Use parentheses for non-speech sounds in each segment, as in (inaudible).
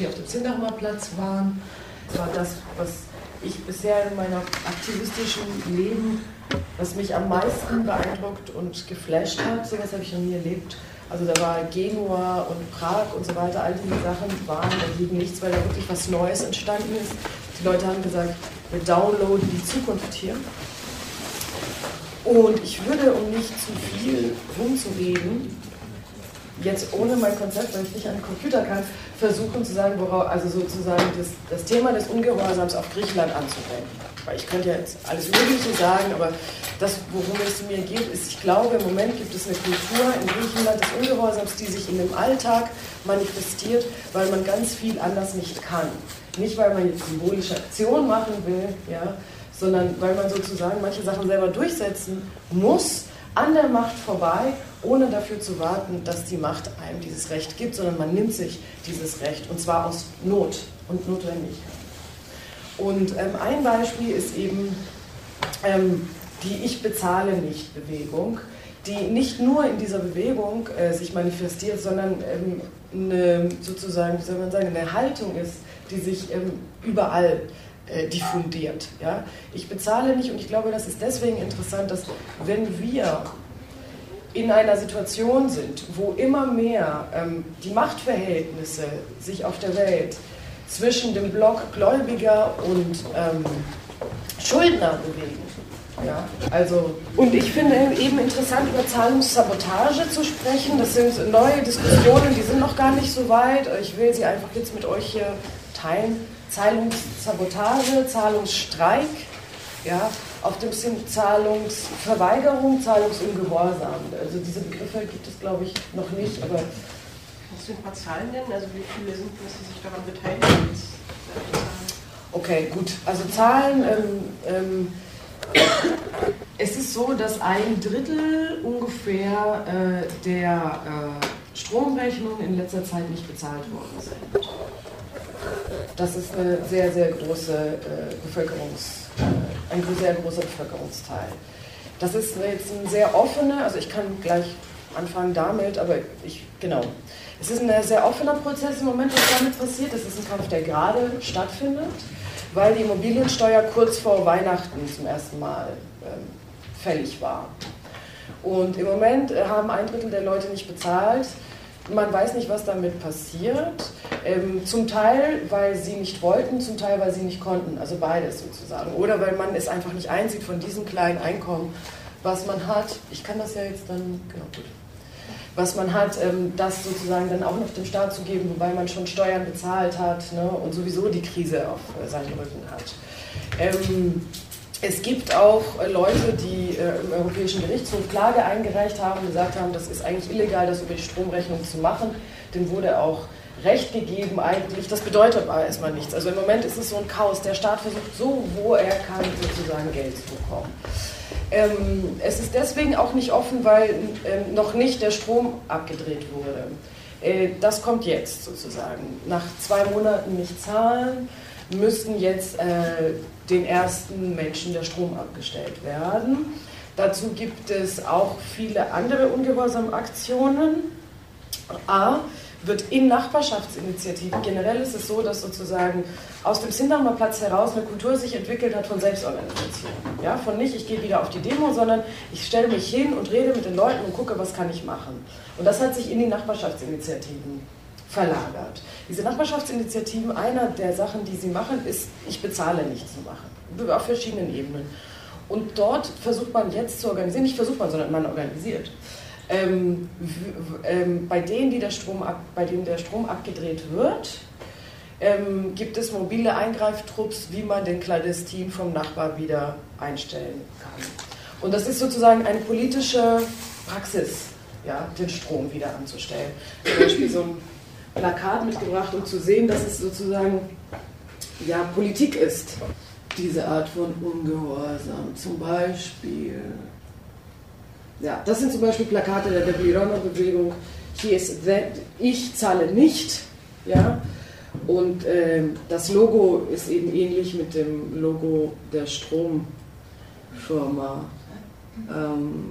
die auf dem Zindacher Platz waren. War das, was ich bisher in meinem aktivistischen Leben, was mich am meisten beeindruckt und geflasht hat. So etwas habe ich noch nie erlebt. Also da war Genua und Prag und so weiter, all diese Sachen waren dagegen nichts, weil da wirklich was Neues entstanden ist. Die Leute haben gesagt, wir downloaden die Zukunft hier. Und ich würde, um nicht zu viel rumzureden, jetzt ohne mein Konzept, weil ich nicht an den Computer kann, versuchen zu sagen, worauf, also sozusagen das, das Thema des Ungehorsams auf Griechenland anzuwenden. Weil ich könnte ja jetzt alles Mögliche sagen, aber das, worum es mir geht, ist, ich glaube, im Moment gibt es eine Kultur in Griechenland des Ungehorsams, die sich in dem Alltag manifestiert, weil man ganz viel anders nicht kann. Nicht, weil man jetzt symbolische Aktionen machen will, ja, sondern weil man sozusagen manche Sachen selber durchsetzen muss, an der Macht vorbei, ohne dafür zu warten, dass die Macht einem dieses Recht gibt, sondern man nimmt sich dieses Recht und zwar aus Not und Notwendigkeit. Und ähm, ein Beispiel ist eben ähm, die Ich bezahle nicht Bewegung, die nicht nur in dieser Bewegung äh, sich manifestiert, sondern ähm, eine, sozusagen, wie soll man sagen, eine Haltung ist, die sich ähm, überall äh, diffundiert. Ja? Ich bezahle nicht und ich glaube, das ist deswegen interessant, dass wenn wir in einer Situation sind, wo immer mehr ähm, die Machtverhältnisse sich auf der Welt zwischen dem Block Gläubiger und ähm, Schuldner bewegen. Ja, also, und ich finde eben interessant, über Zahlungssabotage zu sprechen. Das sind neue Diskussionen, die sind noch gar nicht so weit. Ich will sie einfach jetzt mit euch hier teilen. Zahlungssabotage, Zahlungsstreik, ja, auf dem Sinn Zahlungsverweigerung, Zahlungsungehorsam. Also diese Begriffe gibt es, glaube ich, noch nicht, aber Kannst du ein paar Zahlen nennen? Also wie viele sind es, die sich daran beteiligen? Okay, gut. Also Zahlen. Ähm, ähm, es ist so, dass ein Drittel ungefähr äh, der äh, Stromrechnungen in letzter Zeit nicht bezahlt worden sind. Das ist eine sehr, sehr große äh, Bevölkerungs, äh, ein sehr großer Bevölkerungsteil. Das ist jetzt ein sehr offener, also ich kann gleich anfangen damit, aber ich, genau. Es ist ein sehr offener Prozess im Moment, was damit passiert. Es ist ein Kampf, der gerade stattfindet, weil die Immobiliensteuer kurz vor Weihnachten zum ersten Mal ähm, fällig war. Und im Moment äh, haben ein Drittel der Leute nicht bezahlt. Man weiß nicht, was damit passiert. Ähm, zum Teil, weil sie nicht wollten, zum Teil, weil sie nicht konnten. Also beides sozusagen. Oder weil man es einfach nicht einsieht von diesem kleinen Einkommen, was man hat. Ich kann das ja jetzt dann, genau, gut was man hat, ähm, das sozusagen dann auch noch dem Staat zu geben, wobei man schon Steuern bezahlt hat ne, und sowieso die Krise auf äh, seinem Rücken hat. Ähm, es gibt auch Leute, die äh, im Europäischen Gerichtshof Klage eingereicht haben, gesagt haben, das ist eigentlich illegal, das über die Stromrechnung zu machen. Dem wurde auch Recht gegeben eigentlich. Das bedeutet aber erstmal nichts. Also im Moment ist es so ein Chaos. Der Staat versucht so, wo er kann, sozusagen Geld zu bekommen. Ähm, es ist deswegen auch nicht offen, weil ähm, noch nicht der Strom abgedreht wurde. Äh, das kommt jetzt sozusagen. Nach zwei Monaten nicht zahlen, müssten jetzt äh, den ersten Menschen der Strom abgestellt werden. Dazu gibt es auch viele andere Ungehorsamaktionen. A, wird in Nachbarschaftsinitiativen, generell ist es so, dass sozusagen aus dem Sindamer Platz heraus eine Kultur sich entwickelt hat von Selbstorganisation. Ja, von nicht, ich gehe wieder auf die Demo, sondern ich stelle mich hin und rede mit den Leuten und gucke, was kann ich machen. Und das hat sich in die Nachbarschaftsinitiativen verlagert. Diese Nachbarschaftsinitiativen, einer der Sachen, die sie machen, ist, ich bezahle nicht zu machen. Auf verschiedenen Ebenen. Und dort versucht man jetzt zu organisieren, nicht versucht man, sondern man organisiert ähm, ähm, bei, denen, die der Strom ab, bei denen der Strom abgedreht wird, ähm, gibt es mobile Eingreiftrupps, wie man den Clandestin vom Nachbar wieder einstellen kann. Und das ist sozusagen eine politische Praxis, ja, den Strom wieder anzustellen. Zum Beispiel so ein Plakat mitgebracht, um zu sehen, dass es sozusagen ja, Politik ist, diese Art von Ungehorsam. Zum Beispiel ja, das sind zum Beispiel Plakate der Deblirona-Bewegung. Hier ist that, ich zahle nicht. Ja? Und äh, das Logo ist eben ähnlich mit dem Logo der Stromfirma. Ähm,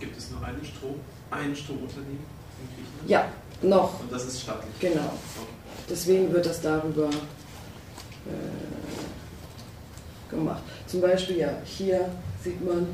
Gibt es nur eine Strom, ein Stromunternehmen in Griechenland? Ja, noch. Und das ist staatlich? Genau. Deswegen wird das darüber äh, gemacht. Zum Beispiel, ja, hier sieht man,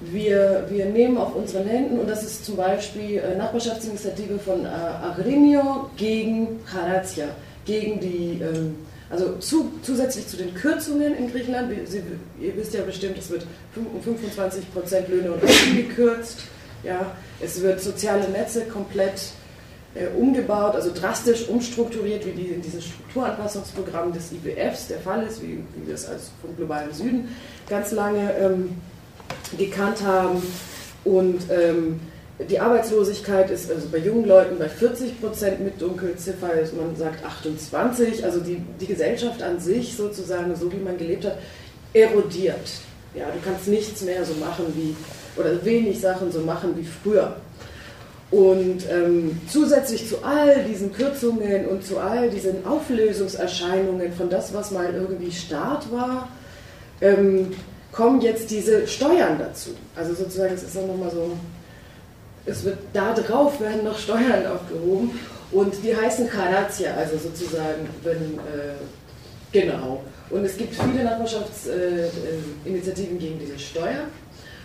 wir, wir nehmen auf unseren Händen, und das ist zum Beispiel äh, Nachbarschaftsinitiative von äh, Agrimio gegen Charazia, gegen die, ähm, also zu, zusätzlich zu den Kürzungen in Griechenland, Sie, ihr wisst ja bestimmt, es wird um 25 Prozent Löhne und Rechte gekürzt, ja, es wird soziale Netze komplett umgebaut, also drastisch umstrukturiert, wie die in diesem Strukturanpassungsprogramm des IWFs der Fall ist, wie, wie wir es als vom globalen Süden ganz lange ähm, gekannt haben. Und ähm, die Arbeitslosigkeit ist also bei jungen Leuten bei 40 Prozent mit Dunkelziffer, man sagt 28. Also die, die Gesellschaft an sich sozusagen, so wie man gelebt hat, erodiert. Ja, du kannst nichts mehr so machen wie, oder wenig Sachen so machen wie früher. Und ähm, zusätzlich zu all diesen Kürzungen und zu all diesen Auflösungserscheinungen von das, was mal irgendwie Staat war, ähm, kommen jetzt diese Steuern dazu. Also sozusagen, es ist dann nochmal so, es wird da drauf werden noch Steuern aufgehoben und die heißen Karazia, also sozusagen, wenn, äh, genau. Und es gibt viele Nachbarschaftsinitiativen äh, gegen diese Steuer.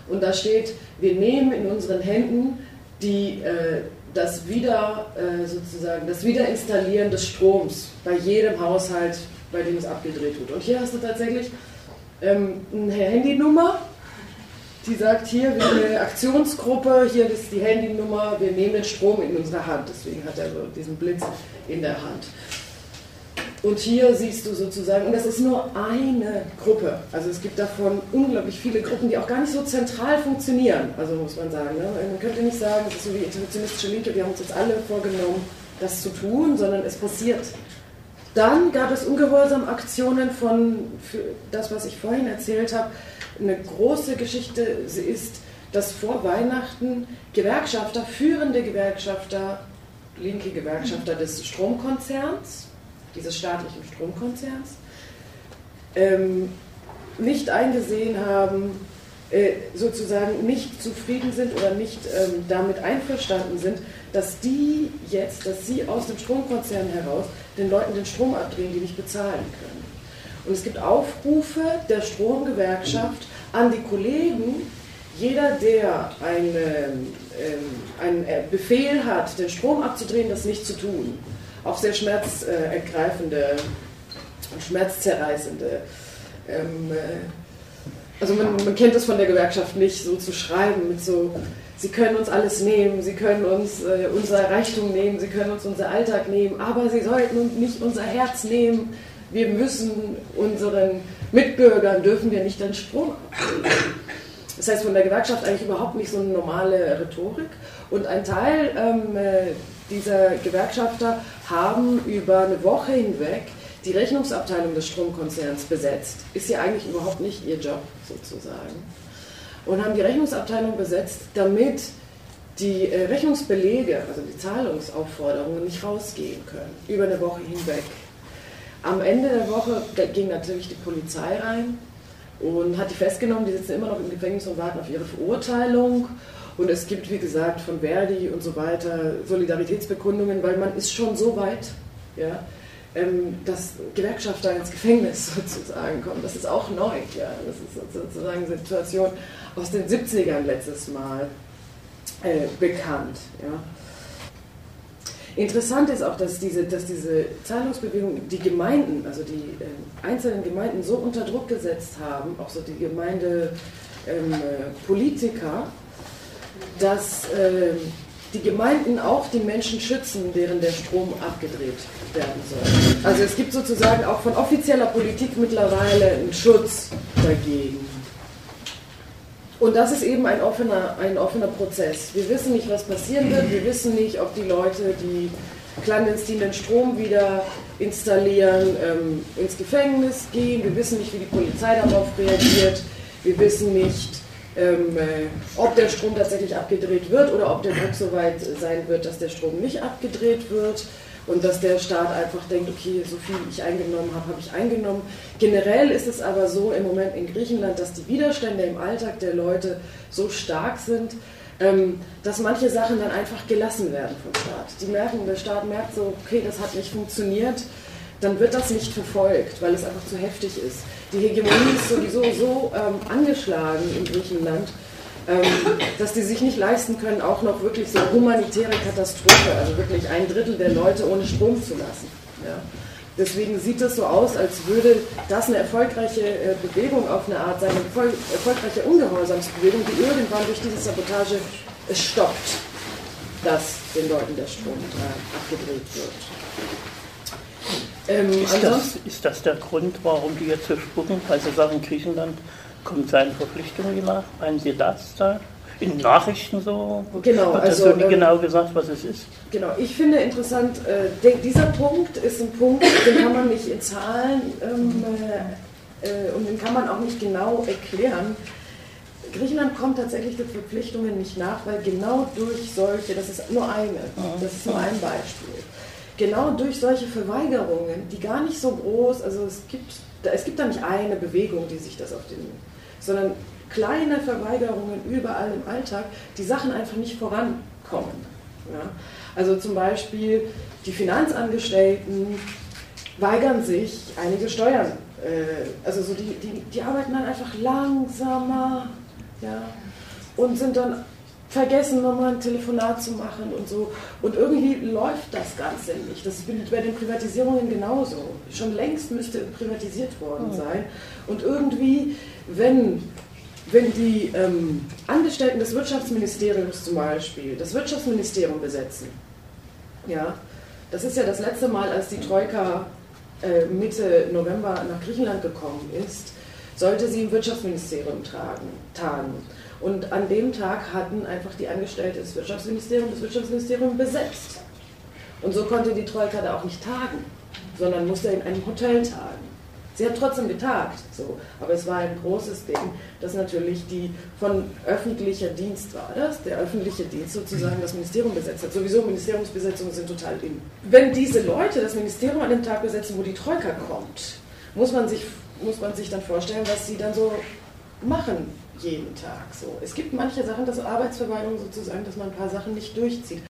Und da steht, wir nehmen in unseren Händen die, äh, das wieder äh, sozusagen das Wiederinstallieren des Stroms bei jedem Haushalt, bei dem es abgedreht wird. Und hier hast du tatsächlich ähm, eine Handynummer, die sagt, hier, wir haben eine Aktionsgruppe, hier ist die Handynummer, wir nehmen den Strom in unsere Hand. Deswegen hat er so diesen Blitz in der Hand. Und hier siehst du sozusagen, und das ist nur eine Gruppe. Also es gibt davon unglaublich viele Gruppen, die auch gar nicht so zentral funktionieren, also muss man sagen. Ne? Man könnte nicht sagen, es ist so wie interventionistische Linke, wir haben uns jetzt alle vorgenommen, das zu tun, sondern es passiert. Dann gab es ungehorsam Aktionen von, das, was ich vorhin erzählt habe, eine große Geschichte ist, dass vor Weihnachten Gewerkschafter, führende Gewerkschafter, linke Gewerkschafter des Stromkonzerns, dieses staatlichen Stromkonzerns, ähm, nicht eingesehen haben, äh, sozusagen nicht zufrieden sind oder nicht ähm, damit einverstanden sind, dass die jetzt, dass sie aus dem Stromkonzern heraus den Leuten den Strom abdrehen, die nicht bezahlen können. Und es gibt Aufrufe der Stromgewerkschaft an die Kollegen, jeder, der eine, ähm, einen Befehl hat, den Strom abzudrehen, das nicht zu tun auch sehr schmerzergreifende und schmerzzerreißende. Ähm, äh, also man, man, kennt es von der Gewerkschaft nicht, so zu schreiben mit so, sie können uns alles nehmen, sie können uns äh, unser Reichtum nehmen, sie können uns unser Alltag nehmen, aber sie sollten nicht unser Herz nehmen. Wir müssen unseren Mitbürgern, dürfen wir nicht den Strom abgeben. Das heißt, von der Gewerkschaft eigentlich überhaupt nicht so eine normale Rhetorik. Und ein Teil ähm, äh, dieser Gewerkschafter haben über eine Woche hinweg die Rechnungsabteilung des Stromkonzerns besetzt. Ist ja eigentlich überhaupt nicht ihr Job sozusagen. Und haben die Rechnungsabteilung besetzt, damit die äh, Rechnungsbelege, also die Zahlungsaufforderungen nicht rausgehen können, über eine Woche hinweg. Am Ende der Woche ging natürlich die Polizei rein und hat die festgenommen, die sitzen immer noch im Gefängnis und warten auf ihre Verurteilung. Und es gibt, wie gesagt, von Verdi und so weiter Solidaritätsbekundungen, weil man ist schon so weit, ja, ähm, dass Gewerkschafter ins Gefängnis (laughs) sozusagen kommen. Das ist auch neu. Ja. Das ist sozusagen eine Situation aus den 70ern letztes Mal äh, bekannt. Ja. Interessant ist auch, dass diese, dass diese Zahlungsbewegung die Gemeinden, also die äh, einzelnen Gemeinden so unter Druck gesetzt haben, auch so die Gemeindepolitiker, ähm, Politiker, dass äh, die Gemeinden auch die Menschen schützen, deren der Strom abgedreht werden soll. Also es gibt sozusagen auch von offizieller Politik mittlerweile einen Schutz dagegen. Und das ist eben ein offener, ein offener Prozess. Wir wissen nicht, was passieren wird. Wir wissen nicht, ob die Leute, die clandestinen Strom wieder installieren, ähm, ins Gefängnis gehen. Wir wissen nicht, wie die Polizei darauf reagiert. Wir wissen nicht, ähm, äh, ob der Strom tatsächlich abgedreht wird oder ob der Druck so weit sein wird, dass der Strom nicht abgedreht wird und dass der Staat einfach denkt, okay, so viel ich eingenommen habe, habe ich eingenommen. Generell ist es aber so im Moment in Griechenland, dass die Widerstände im Alltag der Leute so stark sind, ähm, dass manche Sachen dann einfach gelassen werden vom Staat. Die merken, der Staat merkt so, okay, das hat nicht funktioniert, dann wird das nicht verfolgt, weil es einfach zu heftig ist. Die Hegemonie ist sowieso so ähm, angeschlagen in Griechenland, dass die sich nicht leisten können, auch noch wirklich so humanitäre Katastrophe, also wirklich ein Drittel der Leute ohne Strom zu lassen. Ja. Deswegen sieht es so aus, als würde das eine erfolgreiche äh, Bewegung auf eine Art sein, eine erfolgreiche Ungehorsamsbewegung, die irgendwann durch diese Sabotage es stoppt, dass den Leuten der Strom äh, abgedreht wird. Ähm, ist, das, ist, das, der Grund, warum die jetzt so spucken? Weil sie sagen, Griechenland kommt seinen Verpflichtungen nach? Meinen Sie das da? in Nachrichten so? Genau, Hat also, so nie ähm, genau gesagt, was es ist? Genau, ich finde interessant, äh, dieser Punkt ist ein Punkt, den kann man nicht in Zahlen ähm, äh, äh, und den kann man auch nicht genau erklären. Griechenland kommt tatsächlich den Verpflichtungen nicht nach, weil genau durch solche, das ist nur eine, das ist nur ein Beispiel, genau durch solche Verweigerungen, die gar nicht so groß, also es gibt, es gibt da nicht eine Bewegung, die sich das auf den, sondern kleine Verweigerungen überall im Alltag, die Sachen einfach nicht vorankommen. Ja? Also zum Beispiel die Finanzangestellten weigern sich, einige Steuern, äh, also so die, die, die arbeiten dann einfach langsamer ja? und sind dann vergessen, nochmal ein Telefonat zu machen und so. Und irgendwie läuft das Ganze nicht. Das ist bei den Privatisierungen genauso. Schon längst müsste privatisiert worden hm. sein. Und irgendwie, wenn wenn die ähm, Angestellten des Wirtschaftsministeriums zum Beispiel das Wirtschaftsministerium besetzen, ja, das ist ja das letzte Mal, als die Troika äh, Mitte November nach Griechenland gekommen ist, sollte sie im Wirtschaftsministerium tragen, tagen. Und an dem Tag hatten einfach die Angestellten des Wirtschaftsministeriums das Wirtschaftsministerium besetzt. Und so konnte die Troika da auch nicht tagen, sondern musste in einem Hotel tagen. Sie hat trotzdem getagt, so. aber es war ein großes Ding, dass natürlich die von öffentlicher Dienst war das, der öffentliche Dienst sozusagen das Ministerium besetzt hat. Sowieso Ministeriumsbesetzungen sind total in. Wenn diese Leute das Ministerium an dem Tag besetzen, wo die Troika kommt, muss man sich, muss man sich dann vorstellen, was sie dann so machen jeden Tag. So. Es gibt manche Sachen, das Arbeitsverweigerung sozusagen, dass man ein paar Sachen nicht durchzieht.